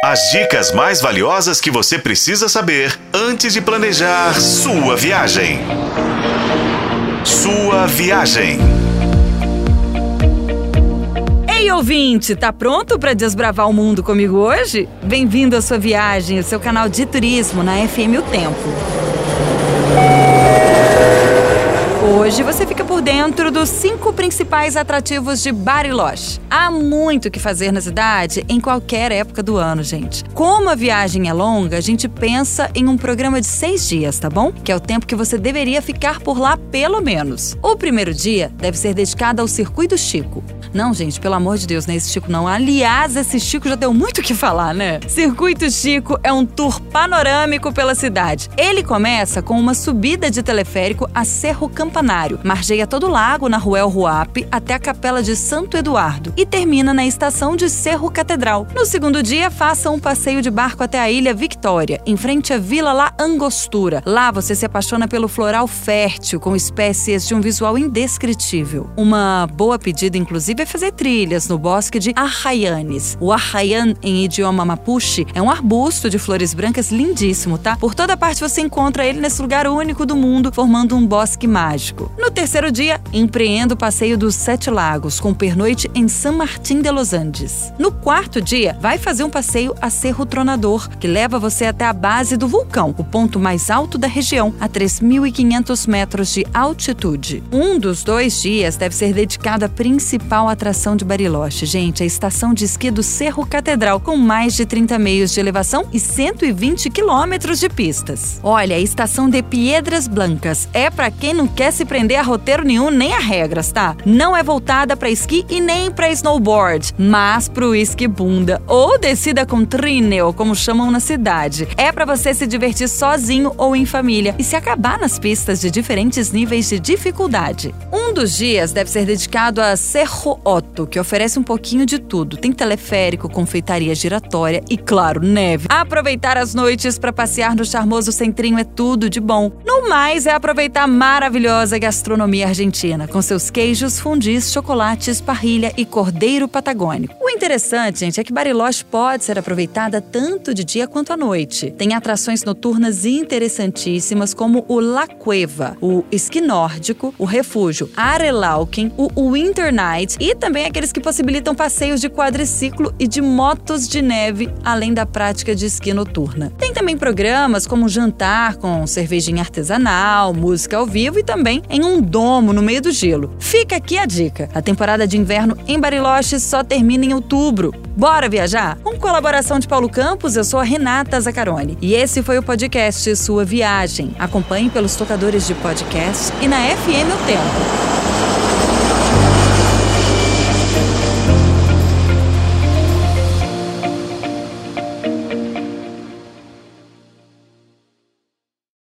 As dicas mais valiosas que você precisa saber antes de planejar sua viagem. Sua viagem. Ei, ouvinte, tá pronto para desbravar o mundo comigo hoje? Bem-vindo à sua viagem, o seu canal de turismo na FM O Tempo. Hoje você fica por dentro dos cinco principais atrativos de Bariloche. Há muito o que fazer na cidade em qualquer época do ano, gente. Como a viagem é longa, a gente pensa em um programa de seis dias, tá bom? Que é o tempo que você deveria ficar por lá pelo menos. O primeiro dia deve ser dedicado ao Circuito Chico. Não, gente, pelo amor de Deus, não é esse Chico não. Aliás, esse Chico já deu muito o que falar, né? Circuito Chico é um tour panorâmico pela cidade. Ele começa com uma subida de teleférico a Cerro Campanário, margeia todo o lago na Ruel Ruape até a Capela de Santo Eduardo e termina na estação de Cerro Catedral. No segundo dia, faça um passeio de barco até a Ilha Victória, em frente à Vila La Angostura. Lá você se apaixona pelo floral fértil, com espécies de um visual indescritível. Uma boa pedida, inclusive, é fazer trilhas no bosque de Arraianes. O Arraian, em idioma mapuche, é um arbusto de flores brancas lindíssimo, tá? Por toda parte você encontra ele nesse lugar único do mundo, formando um bosque mágico. No terceiro dia, empreenda o passeio dos Sete Lagos, com pernoite em San Martín de los Andes. No quarto dia, vai fazer um passeio a Cerro Tronador, que leva você até a base do vulcão, o ponto mais alto da região, a 3.500 metros de altitude. Um dos dois dias deve ser dedicado à principal atração de Bariloche, gente, a estação de esqui do Cerro Catedral, com mais de 30 meios de elevação e 120 quilômetros de pistas. Olha, a estação de Piedras Blancas é para quem não quer se prender a roteiro nenhum nem a regras, tá? Não é voltada para esqui e nem para snowboard, mas pro esqui bunda ou descida com trineo, como chamam na cidade. É para você se divertir sozinho ou em família e se acabar nas pistas de diferentes níveis de dificuldade. Um dos dias deve ser dedicado a Cerro Otto, que oferece um pouquinho de tudo. Tem teleférico, confeitaria giratória e, claro, neve. Aproveitar as noites para passear no charmoso centrinho é tudo de bom. No mais, é aproveitar a maravilhosa gastronomia argentina, com seus queijos, fundis, chocolates, parrilha e cordeiro patagônico. O interessante, gente, é que Bariloche pode ser aproveitada tanto de dia quanto à noite. Tem atrações noturnas interessantíssimas como o La Cueva, o esqui nórdico, o refúgio Arelauken, o Winter Night e também aqueles que possibilitam passeios de quadriciclo e de motos de neve, além da prática de esqui noturna. Tem também programas como jantar com cervejinha artesanal, música ao vivo e também em um domo no meio do gelo. Fica aqui a dica: a temporada de inverno em Bariloche só termina em outubro. Bora viajar? Com colaboração de Paulo Campos, eu sou a Renata Zacarone e esse foi o podcast Sua Viagem. Acompanhe pelos tocadores de podcast e na FM O Tempo.